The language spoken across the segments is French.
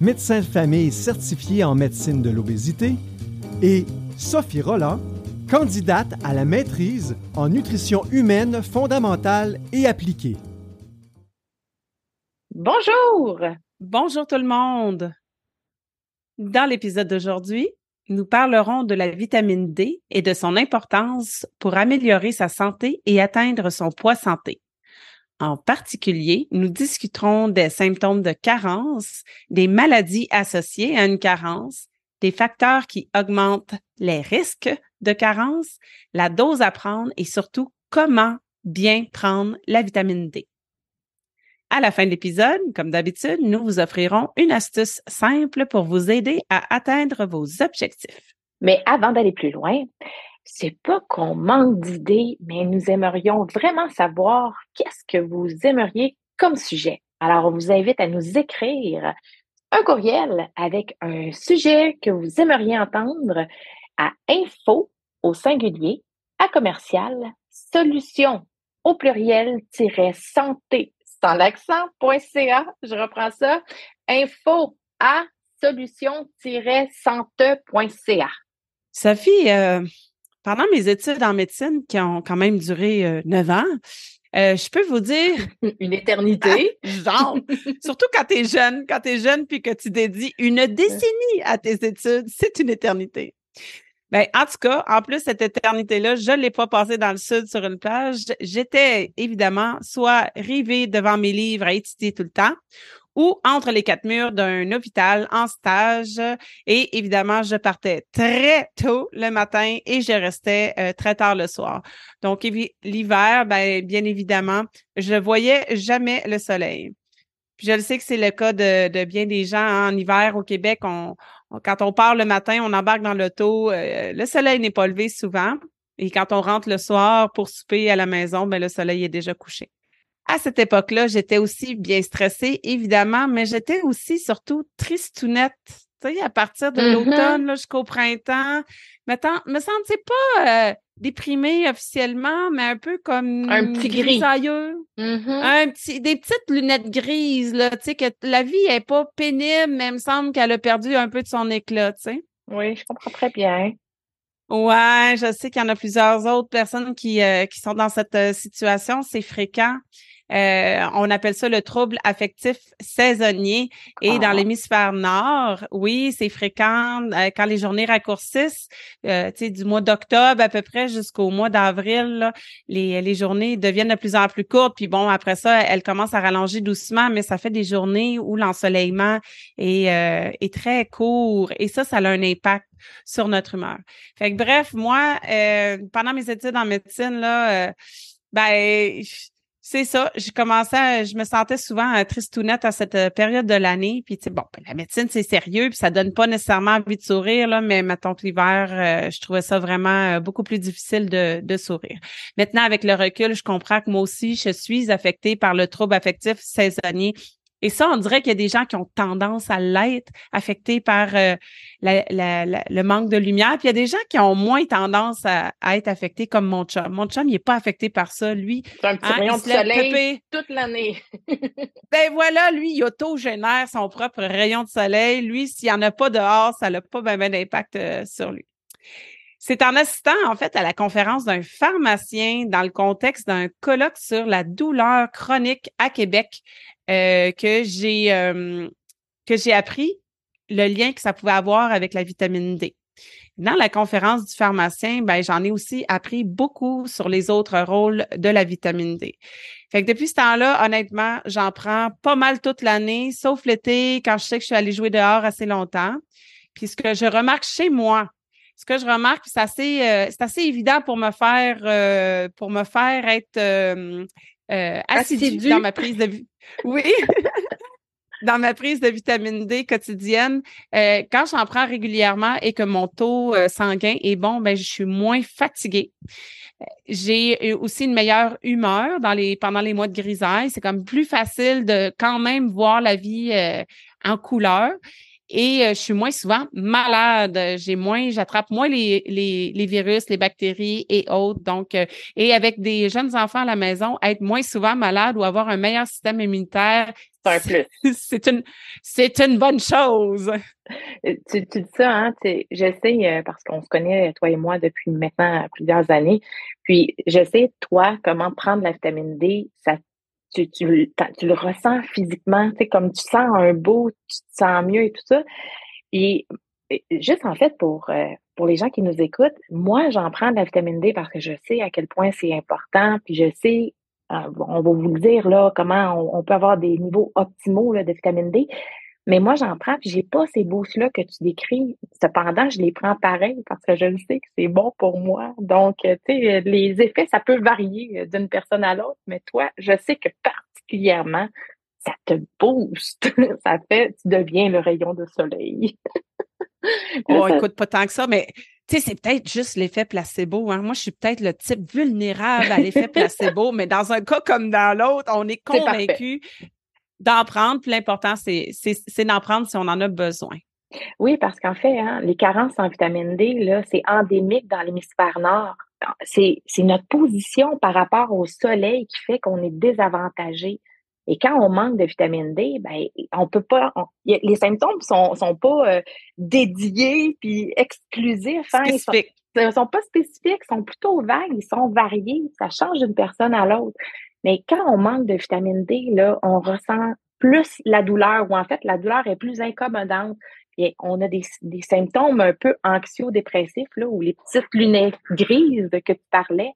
médecin de famille certifié en médecine de l'obésité, et Sophie Roland, candidate à la maîtrise en nutrition humaine fondamentale et appliquée. Bonjour! Bonjour tout le monde! Dans l'épisode d'aujourd'hui, nous parlerons de la vitamine D et de son importance pour améliorer sa santé et atteindre son poids santé. En particulier, nous discuterons des symptômes de carence, des maladies associées à une carence, des facteurs qui augmentent les risques de carence, la dose à prendre et surtout comment bien prendre la vitamine D. À la fin de l'épisode, comme d'habitude, nous vous offrirons une astuce simple pour vous aider à atteindre vos objectifs. Mais avant d'aller plus loin, c'est pas qu'on manque d'idées, mais nous aimerions vraiment savoir qu'est-ce que vous aimeriez comme sujet. Alors, on vous invite à nous écrire un courriel avec un sujet que vous aimeriez entendre à info au singulier à commercial solution au pluriel santé sans l'accent.ca. Je reprends ça. Info à solution-santé.ca. Sophie, euh, pendant mes études en médecine qui ont quand même duré euh, neuf ans, euh, je peux vous dire. Une éternité. genre. Surtout quand tu es jeune, quand tu es jeune puis que tu dédies une décennie à tes études, c'est une éternité. Ben, en tout cas, en plus, cette éternité-là, je ne l'ai pas passée dans le sud sur une plage. J'étais évidemment soit rivée devant mes livres à étudier tout le temps ou entre les quatre murs d'un hôpital en stage. Et évidemment, je partais très tôt le matin et je restais euh, très tard le soir. Donc, l'hiver, ben, bien évidemment, je voyais jamais le soleil. Je le sais que c'est le cas de, bien des gens en hiver au Québec. Quand on part le matin, on embarque dans l'auto. Euh, le soleil n'est pas levé souvent. Et quand on rentre le soir pour souper à la maison, ben, le soleil est déjà couché. À cette époque-là, j'étais aussi bien stressée, évidemment, mais j'étais aussi surtout tristounette. Tu sais, à partir de mm-hmm. l'automne jusqu'au printemps, Mettons, me sentais pas euh, déprimée officiellement, mais un peu comme un petit gris. Mm-hmm. Un petit, des petites lunettes grises, là, tu sais, que la vie est pas pénible, mais il me semble qu'elle a perdu un peu de son éclat, tu sais. Oui, je comprends très bien. Ouais, je sais qu'il y en a plusieurs autres personnes qui, euh, qui sont dans cette euh, situation. C'est fréquent. Euh, on appelle ça le trouble affectif saisonnier. Et dans ah. l'hémisphère nord, oui, c'est fréquent euh, quand les journées raccourcissent, euh, du mois d'octobre à peu près jusqu'au mois d'avril, les, les journées deviennent de plus en plus courtes. Puis bon, après ça, elles commencent à rallonger doucement, mais ça fait des journées où l'ensoleillement est, euh, est très court. Et ça, ça a un impact sur notre humeur. Fait que bref, moi, pendant mes études en médecine, là, ben, c'est ça. J'ai commencé je me sentais souvent euh, tristounette à cette euh, période de l'année. Puis, tu sais, bon, ben, la médecine, c'est sérieux, puis ça donne pas nécessairement envie de sourire, là, mais mettons l'hiver, euh, je trouvais ça vraiment beaucoup plus difficile de, de sourire. Maintenant, avec le recul, je comprends que moi aussi, je suis affectée par le trouble affectif saisonnier et ça, on dirait qu'il y a des gens qui ont tendance à l'être, affectés par euh, le manque de lumière. Puis il y a des gens qui ont moins tendance à, être affectés comme mon chum. Mon chum, il n'est pas affecté par ça. Lui, c'est un petit hein, rayon de soleil toute l'année. ben voilà, lui, il auto-génère son propre rayon de soleil. Lui, s'il n'y en a pas dehors, ça n'a pas bien d'impact euh, sur lui. C'est en assistant, en fait, à la conférence d'un pharmacien dans le contexte d'un colloque sur la douleur chronique à Québec euh, que j'ai euh, que j'ai appris le lien que ça pouvait avoir avec la vitamine D. Dans la conférence du pharmacien, ben, j'en ai aussi appris beaucoup sur les autres rôles de la vitamine D. Fait que depuis ce temps-là, honnêtement, j'en prends pas mal toute l'année, sauf l'été, quand je sais que je suis allée jouer dehors assez longtemps. Puis ce que je remarque chez moi, ce que je remarque, c'est assez, euh, c'est assez évident pour me faire, pour me faire être euh, dans ma prise de. Oui. dans ma prise de vitamine D quotidienne, euh, quand j'en prends régulièrement et que mon taux euh, sanguin est bon, ben je suis moins fatiguée. J'ai aussi une meilleure humeur dans les pendant les mois de grisaille. C'est comme plus facile de quand même voir la vie euh, en couleur et euh, je suis moins souvent malade. J'ai moins, j'attrape moins les, les, les, virus, les bactéries et autres. Donc, euh, et avec des jeunes enfants à la maison, être moins souvent malade ou avoir un meilleur système immunitaire, c'est une, c'est une bonne chose. Euh, tu, tu dis ça, hein? Je sais, parce qu'on se connaît, toi et moi, depuis maintenant plusieurs années. Puis, je sais, toi, comment prendre la vitamine D, ça tu, tu, le ressens physiquement, tu sais, comme tu sens un beau, tu te sens mieux et tout ça. Et, juste en fait, pour, euh, pour les gens qui nous écoutent, moi, j'en prends de la vitamine D parce que je sais à quel point c'est important, puis je sais, euh, on va vous le dire, là, comment on, peut avoir des niveaux optimaux là, de vitamine D. Mais moi, j'en prends, puis j'ai pas ces boosts-là que tu décris. Cependant, je les prends pareil parce que je sais que c'est bon pour moi. Donc, euh, tu sais, les effets, ça peut varier euh, d'une personne à l'autre, mais toi, je sais que particulièrement, ça te booste. ça fait, tu deviens le rayon de soleil. oh, écoute, pas tant que ça, mais tu sais, c'est peut-être juste l'effet placebo. Hein. Moi, je suis peut-être le type vulnérable à l'effet placebo, mais dans un cas comme dans l'autre, on est convaincu d'en prendre, puis l'important, c'est d'en prendre si on en a besoin. Oui, parce qu'en fait, hein, les carences en vitamine D, là, c'est endémique dans l'hémisphère nord. C'est notre position par rapport au soleil qui fait qu'on est désavantagé. Et quand on manque de vitamine D, ben, on peut pas. les symptômes sont, sont pas euh, dédiés puis exclusifs. Hein, ils, sont, sont pas spécifiques, ils sont plutôt vagues, ils sont variés. Ça change d'une personne à l'autre. Mais quand on manque de vitamine D, là, on ressent plus la douleur, ou en fait, la douleur est plus incommodante. Et on a des, symptômes un peu anxio-dépressifs, là, ou les petites lunettes grises que tu parlais.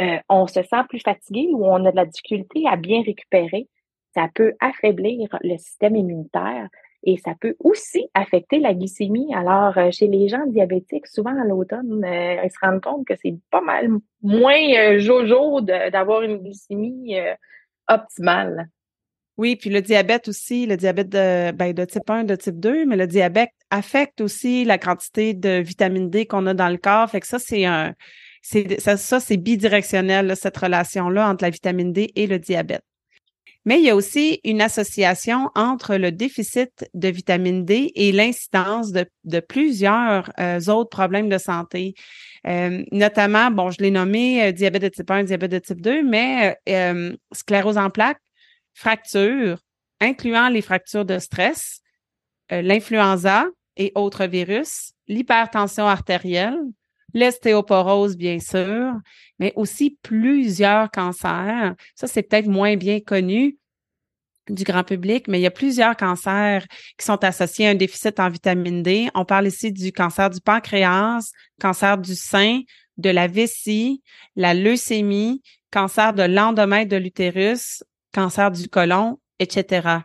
Euh, on se sent plus fatigué ou on a de la difficulté à bien récupérer. Ça peut affaiblir le système immunitaire. Et ça peut aussi affecter la glycémie. Alors, euh, chez les gens diabétiques, souvent à l'automne, euh, ils se rendent compte que c'est pas mal moins euh, jojo d'avoir une glycémie optimale. Oui, puis le diabète aussi, le diabète de, ben, type 1, de type 2, mais le diabète affecte aussi la quantité de vitamine D qu'on a dans le corps. Fait que ça, c'est un, ça, ça c'est bidirectionnel, cette relation-là entre la vitamine D et le diabète. Mais il y a aussi une association entre le déficit de vitamine D et l'incidence de, plusieurs euh, autres problèmes de santé. Euh, notamment, bon, je l'ai nommé euh, diabète de type 1, diabète de type 2, mais sclérose en plaques, fractures, incluant les fractures de stress, l'influenza et autres virus, l'hypertension artérielle, l'ostéoporose, bien sûr, mais aussi plusieurs cancers. Ça, c'est peut-être moins bien connu du grand public, mais il y a plusieurs cancers qui sont associés à un déficit en vitamine D. On parle ici du cancer du pancréas, cancer du sein, de la vessie, la leucémie, cancer de l'endomètre de l'utérus, cancer du côlon, etc.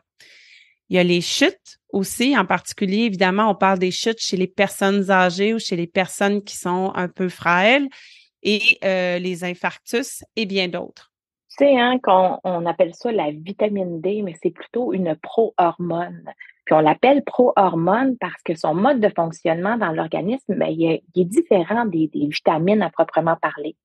Il y a les chutes aussi, en particulier, évidemment, on parle des chutes chez les personnes âgées ou chez les personnes qui sont un peu frêles et euh, les infarctus et bien d'autres. Tu sais, hein, qu'on on appelle ça la vitamine D, mais c'est plutôt une pro-hormone. Puis on l'appelle pro-hormone parce que son mode de fonctionnement dans l'organisme, ben, il, est, différent des, des, vitamines à proprement parler.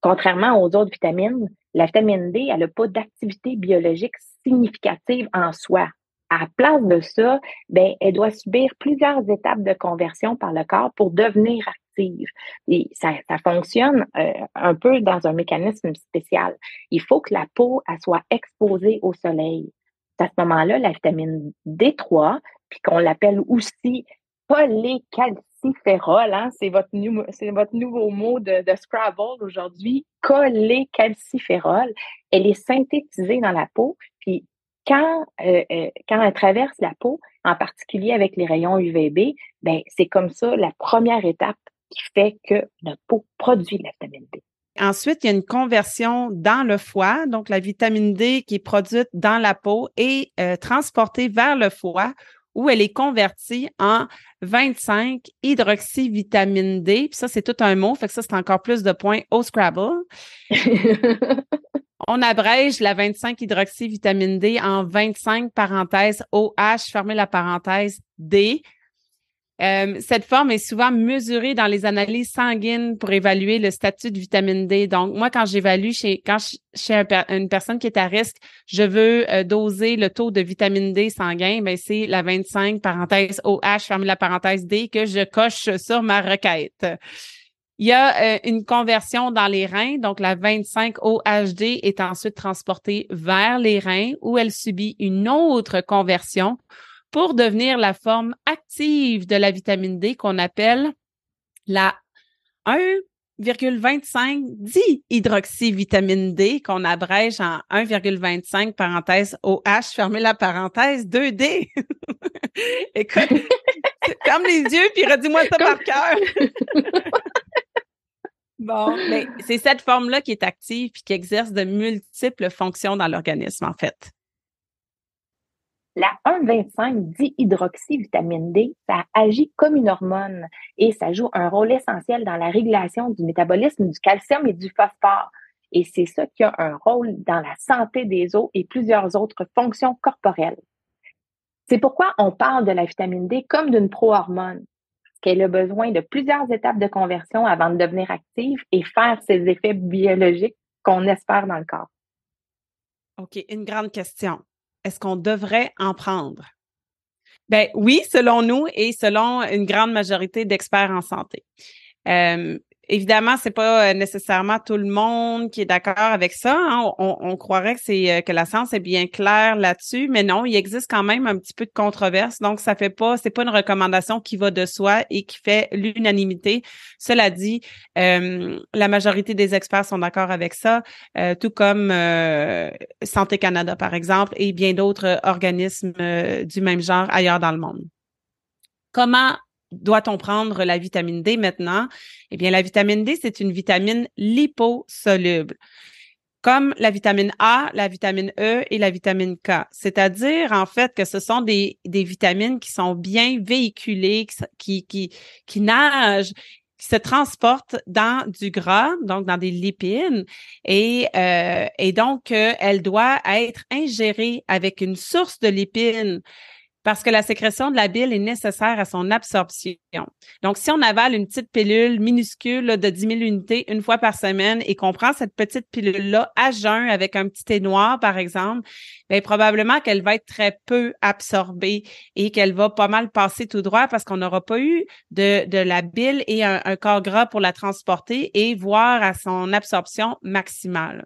Contrairement aux autres vitamines, la vitamine D, elle n'a pas d'activité biologique significative en soi à place de ça, ben, elle doit subir plusieurs étapes de conversion par le corps pour devenir active. Et ça, fonctionne euh, un peu dans un mécanisme spécial. Il faut que la peau elle soit exposée au soleil. À ce moment-là, la vitamine D3, puis qu'on l'appelle aussi cholécalciférol, hein, c'est votre, votre nouveau mot de, de Scrabble aujourd'hui, cholécalciférol, elle est synthétisée dans la peau, puis quand, euh, euh, quand elle traverse la peau, en particulier avec les rayons UVB, ben, c'est comme ça la première étape qui fait que notre peau produit de la vitamine D. Ensuite, il y a une conversion dans le foie, donc la vitamine D qui est produite dans la peau et euh, transportée vers le foie où elle est convertie en 25 hydroxyvitamine D. Puis ça, c'est tout un mot, fait que ça, c'est encore plus de points au Scrabble. On abrège la 25 hydroxyvitamine D en 25 parenthèses OH, fermez la parenthèse D. Euh, cette forme est souvent mesurée dans les analyses sanguines pour évaluer le statut de vitamine D. Donc, moi, quand j'évalue chez quand chez une personne qui est à risque, je veux euh, doser le taux de vitamine D sanguin, ben c'est la 25 parenthèse OH, fermez la parenthèse D que je coche sur ma requête. Il y a euh, une conversion dans les reins, donc la 25 OHD est ensuite transportée vers les reins où elle subit une autre conversion pour devenir la forme active de la vitamine D qu'on appelle la 1,25 dihydroxyvitamine D qu'on abrège en 1,25 parenthèse OH, fermez la parenthèse 2D. Écoute, ferme les yeux puis redis-moi ça par cœur. Bon, mais c'est cette forme-là qui est active puis qui exerce de multiples fonctions dans l'organisme, en fait. La 1,25-dihydroxyvitamine D, ça agit comme une hormone et ça joue un rôle essentiel dans la régulation du métabolisme du calcium et du phosphore. Et c'est ça qui a un rôle dans la santé des os et plusieurs autres fonctions corporelles. C'est pourquoi on parle de la vitamine D comme d'une pro-hormone qu'elle a besoin de plusieurs étapes de conversion avant de devenir active et faire ses effets biologiques qu'on espère dans le corps. OK, une grande question. Est-ce qu'on devrait en prendre? Ben oui, selon nous et selon une grande majorité d'experts en santé. Euh, Évidemment, c'est pas euh, nécessairement tout le monde qui est d'accord avec ça. Hein. On, croirait euh, que la science est bien claire là-dessus, mais non, il existe quand même un petit peu de controverse. Donc, ça fait pas, c'est pas une recommandation qui va de soi et qui fait l'unanimité. Cela dit, euh, la majorité des experts sont d'accord avec ça, tout comme Santé Canada par exemple et bien d'autres organismes du même genre ailleurs dans le monde. Comment doit-on prendre la vitamine D maintenant? Eh bien, la vitamine D, c'est une vitamine liposoluble comme la vitamine A, la vitamine E et la vitamine K. C'est-à-dire, en fait, que ce sont des, vitamines qui sont bien véhiculées, qui, nagent, qui se transportent dans du gras, donc dans des lipides, et, euh, et donc, euh, elle doit être ingérée avec une source de lipides parce que la sécrétion de la bile est nécessaire à son absorption. Donc, si on avale une petite pilule minuscule de 10 000 unités une fois par semaine et qu'on prend cette petite pilule-là à jeun avec un petit thé noir, par exemple, bien, probablement qu'elle va être très peu absorbée et qu'elle va pas mal passer tout droit parce qu'on n'aura pas eu de, de la bile et un, un corps gras pour la transporter et voir à son absorption maximale.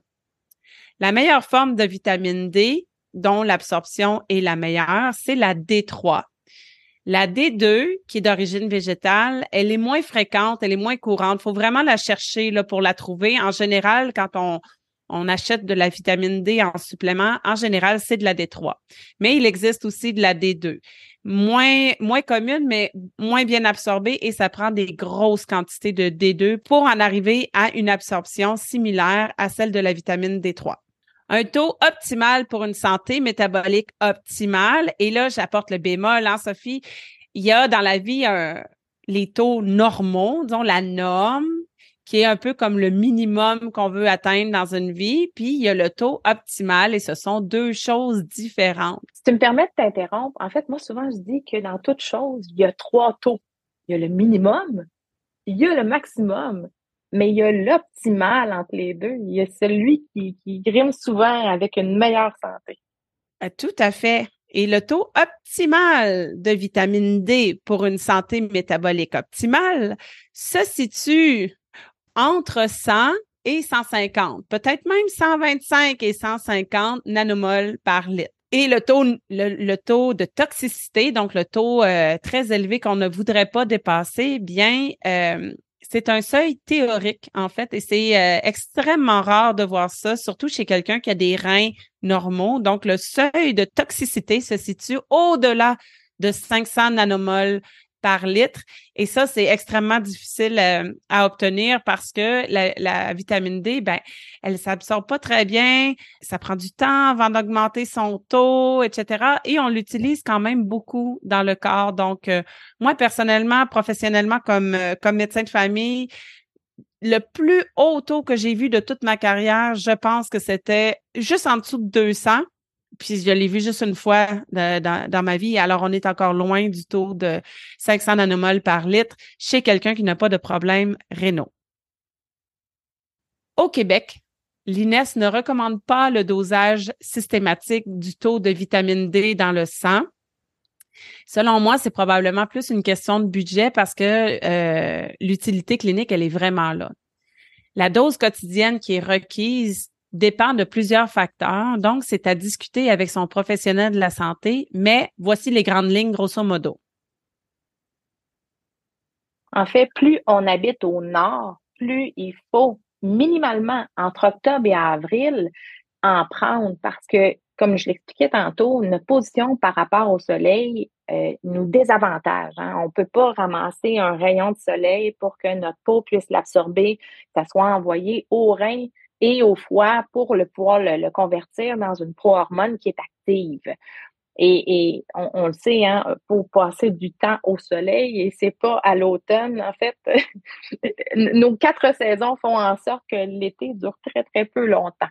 La meilleure forme de vitamine D, dont l'absorption est la meilleure, c'est la D3. La D2, qui est d'origine végétale, elle est moins fréquente, elle est moins courante. Il faut vraiment la chercher pour la trouver. En général, quand on, on achète de la vitamine D en supplément, en général, c'est de la D3. Mais il existe aussi de la D2. Moins, moins commune, mais moins bien absorbée et ça prend des grosses quantités de D2 pour en arriver à une absorption similaire à celle de la vitamine D3 un taux optimal pour une santé métabolique optimale. Et là, j'apporte le bémol, hein, Sophie. Il y a dans la vie les taux normaux, disons la norme, qui est un peu comme le minimum qu'on veut atteindre dans une vie, puis il y a le taux optimal et ce sont deux choses différentes. Si tu me permets de t'interrompre, en fait, moi, souvent, je dis que dans toute chose, il y a trois taux. Il y a le minimum, il y a le maximum, mais il y a l'optimal entre les deux. Il y a celui qui, qui grime souvent avec une meilleure santé. Euh, tout à fait. Et le taux optimal de vitamine D pour une santé métabolique optimale se situe entre 100 et 150, peut-être même 125 et 150 nanomoles par litre. Et le taux, le, taux de toxicité, donc le taux euh, très élevé qu'on ne voudrait pas dépasser, bien, euh, c'est un seuil théorique, en fait, et c'est euh, extrêmement rare de voir ça, surtout chez quelqu'un qui a des reins normaux. Donc, le seuil de toxicité se situe au-delà de 500 nanomoles par litre. Et ça, c'est extrêmement difficile euh, à obtenir parce que la, vitamine D, ben, elle s'absorbe pas très bien. Ça prend du temps avant d'augmenter son taux, etc. Et on l'utilise quand même beaucoup dans le corps. Donc, euh, moi, personnellement, professionnellement, comme, euh, comme médecin de famille, le plus haut taux que j'ai vu de toute ma carrière, je pense que c'était juste en dessous de 200. Puis je l'ai vu juste une fois dans, ma vie. Alors, on est encore loin du taux de 500 nanomoles par litre chez quelqu'un qui n'a pas de problème rénaux. Au Québec, l'INES ne recommande pas le dosage systématique du taux de vitamine D dans le sang. Selon moi, c'est probablement plus une question de budget parce que euh, l'utilité clinique, elle est vraiment là. La dose quotidienne qui est requise dépend de plusieurs facteurs, donc c'est à discuter avec son professionnel de la santé, mais voici les grandes lignes grosso modo. En fait, plus on habite au nord, plus il faut minimalement entre octobre et avril en prendre parce que comme je l'expliquais tantôt, notre position par rapport au soleil euh, nous désavantage. Hein. On ne peut pas ramasser un rayon de soleil pour que notre peau puisse l'absorber, que ça soit envoyé au rein et au foie pour le pouvoir le, convertir dans une pro-hormone qui est active. Et, on, le sait, hein, pour passer du temps au soleil, et c'est pas à l'automne, en fait. nos quatre saisons font en sorte que l'été dure très, très peu longtemps.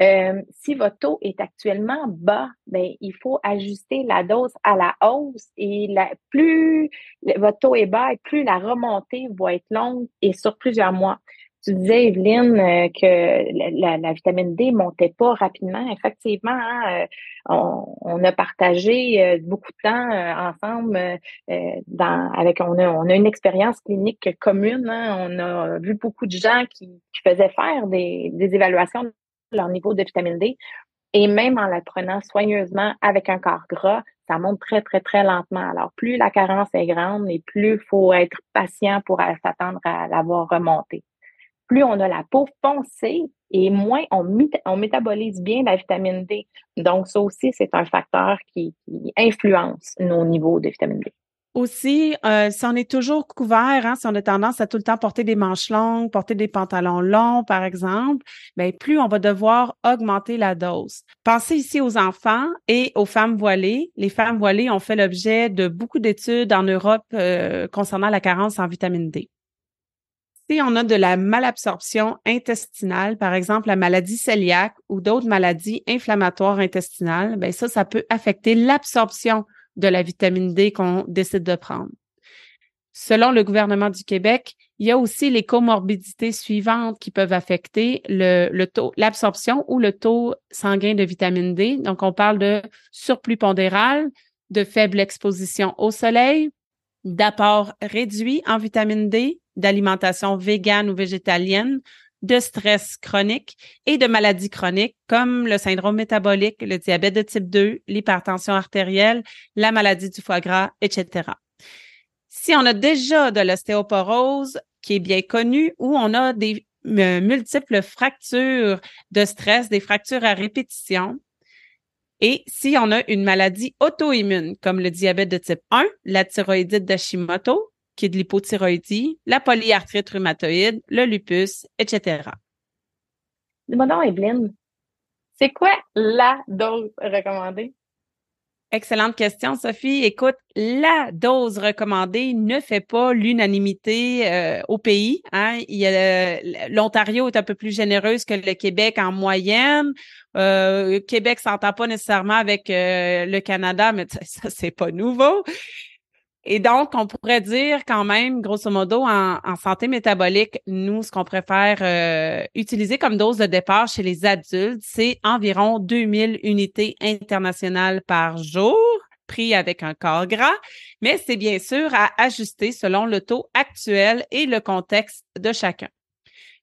Euh, si votre taux est actuellement bas, ben, il faut ajuster la dose à la hausse et la, plus votre taux est bas plus la remontée va être longue et sur plusieurs mois. Tu disais, Evelyne, euh, que la, vitamine D montait pas rapidement. Effectivement, hein, euh, on, a partagé beaucoup de temps ensemble dans, avec on a, on a une expérience clinique commune. Hein. on a vu beaucoup de gens qui, qui faisaient faire des, des évaluations leur niveau de vitamine D. Et même en la prenant soigneusement avec un corps gras, ça monte très, très, très lentement. Alors, plus la carence est grande et plus il faut être patient pour s'attendre à la voir remonter. Plus on a la peau foncée et moins on, métabolise bien la vitamine D. Donc, ça aussi, c'est un facteur qui influence nos niveaux de vitamine D. Aussi, euh, si on est toujours couvert, hein, si on a tendance à tout le temps porter des manches longues, porter des pantalons longs, par exemple, bien, plus on va devoir augmenter la dose. Pensez ici aux enfants et aux femmes voilées. Les femmes voilées ont fait l'objet de beaucoup d'études en Europe euh, concernant la carence en vitamine D. Si on a de la malabsorption intestinale, par exemple la maladie cœliaque ou d'autres maladies inflammatoires intestinales, bien ça, ça peut affecter l'absorption de la vitamine D qu'on décide de prendre. Selon le gouvernement du Québec, il y a aussi les comorbidités suivantes qui peuvent affecter le, taux, l'absorption ou le taux sanguin de vitamine D. Donc, on parle de surplus pondéral, de faible exposition au soleil, d'apport réduit en vitamine D, d'alimentation végane ou végétalienne, de stress chronique et de maladies chroniques comme le syndrome métabolique, le diabète de type 2, l'hypertension artérielle, la maladie du foie gras, etc. Si on a déjà de l'ostéoporose qui est bien connue ou on a des euh, multiples fractures de stress, des fractures à répétition, et si on a une maladie auto-immune comme le diabète de type 1, la thyroïdite d'Hashimoto, qui est de l'hypothyroïdie, la polyarthrite rhumatoïde, le lupus, etc. Dis-moi donc, Evelyne, c'est quoi la dose recommandée? Excellente question, Sophie. Écoute, la dose recommandée ne fait pas l'unanimité euh, au pays. Hein. L'Ontario est un peu plus généreuse que le Québec en moyenne. Euh, Québec s'entend pas nécessairement avec euh, le Canada, mais ça, c'est pas nouveau. Et donc, on pourrait dire quand même, grosso modo, en, santé métabolique, nous, ce qu'on préfère euh, utiliser comme dose de départ chez les adultes, c'est environ 2000 unités internationales par jour, pris avec un corps gras, mais c'est bien sûr à ajuster selon le taux actuel et le contexte de chacun.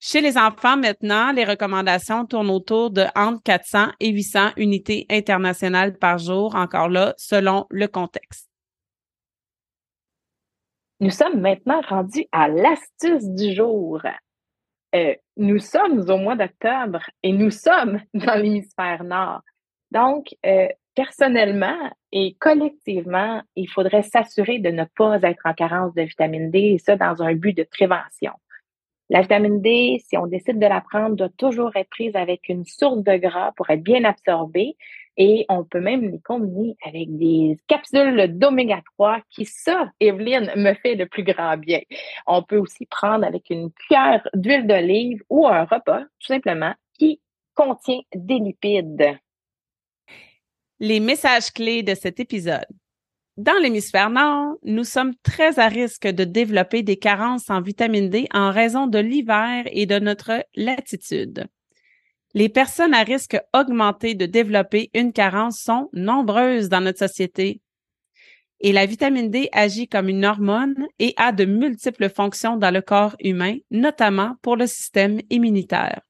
Chez les enfants, maintenant, les recommandations tournent autour de entre 400 et 800 unités internationales par jour, encore là, selon le contexte. Nous sommes maintenant rendus à l'astuce du jour. Euh, nous sommes au mois d'octobre et nous sommes dans l'hémisphère nord. Donc, euh, personnellement et collectivement, il faudrait s'assurer de ne pas être en carence de vitamine D et ça dans un but de prévention. La vitamine D, si on décide de la prendre, doit toujours être prise avec une source de gras pour être bien absorbée Et on peut même les combiner avec des capsules d'oméga 3 qui, ça, Evelyne, me fait le plus grand bien. On peut aussi prendre avec une cuillère d'huile d'olive ou un repas, tout simplement, qui contient des lipides. Les messages clés de cet épisode. Dans l'hémisphère nord, nous sommes très à risque de développer des carences en vitamine D en raison de l'hiver et de notre latitude. Les personnes à risque augmenté de développer une carence sont nombreuses dans notre société. Et la vitamine D agit comme une hormone et a de multiples fonctions dans le corps humain, notamment pour le système immunitaire.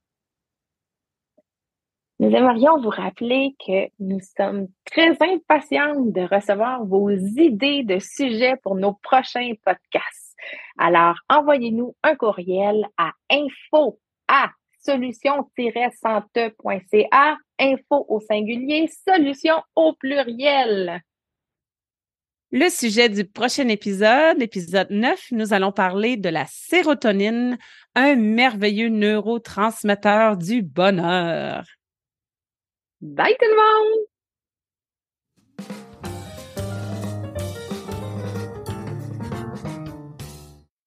Nous aimerions vous rappeler que nous sommes très impatients de recevoir vos idées de sujets pour nos prochains podcasts. Alors, envoyez-nous un courriel à info solution-sante.ca, info au singulier, solution au pluriel. Le sujet du prochain épisode, épisode 9, nous allons parler de la sérotonine, un merveilleux neurotransmetteur du bonheur. Bye tout le monde!